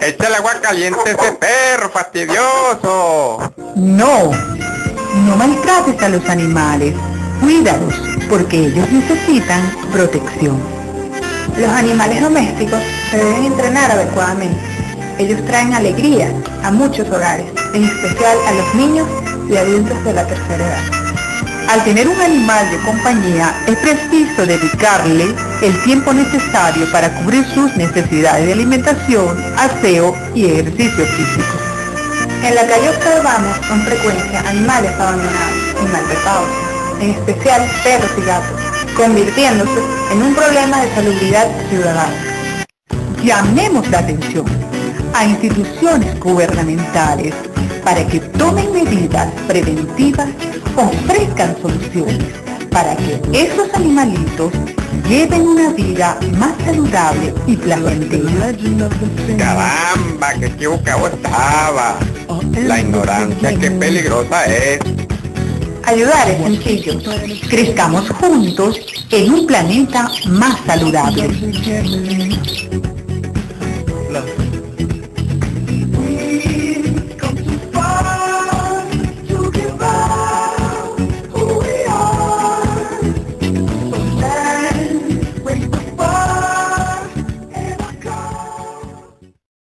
Echa el agua caliente ese perro fastidioso. No, no maltrates a los animales. Cuídalos, porque ellos necesitan protección. Los animales domésticos se deben entrenar adecuadamente. Ellos traen alegría a muchos hogares, en especial a los niños y adultos de la tercera edad. Al tener un animal de compañía, es preciso dedicarle el tiempo necesario para cubrir sus necesidades de alimentación, aseo y ejercicio físico. En la calle observamos con frecuencia animales abandonados y maltratados, en especial perros y gatos, convirtiéndose en un problema de salubridad ciudadana. Llamemos la atención a instituciones gubernamentales para que tomen medidas preventivas, ofrezcan soluciones para que esos animalitos lleven una vida más saludable y placentera. Caramba, que equivocado estaba. La ignorancia, qué peligrosa es. Ayudar es sencillo. Crezcamos juntos en un planeta más saludable.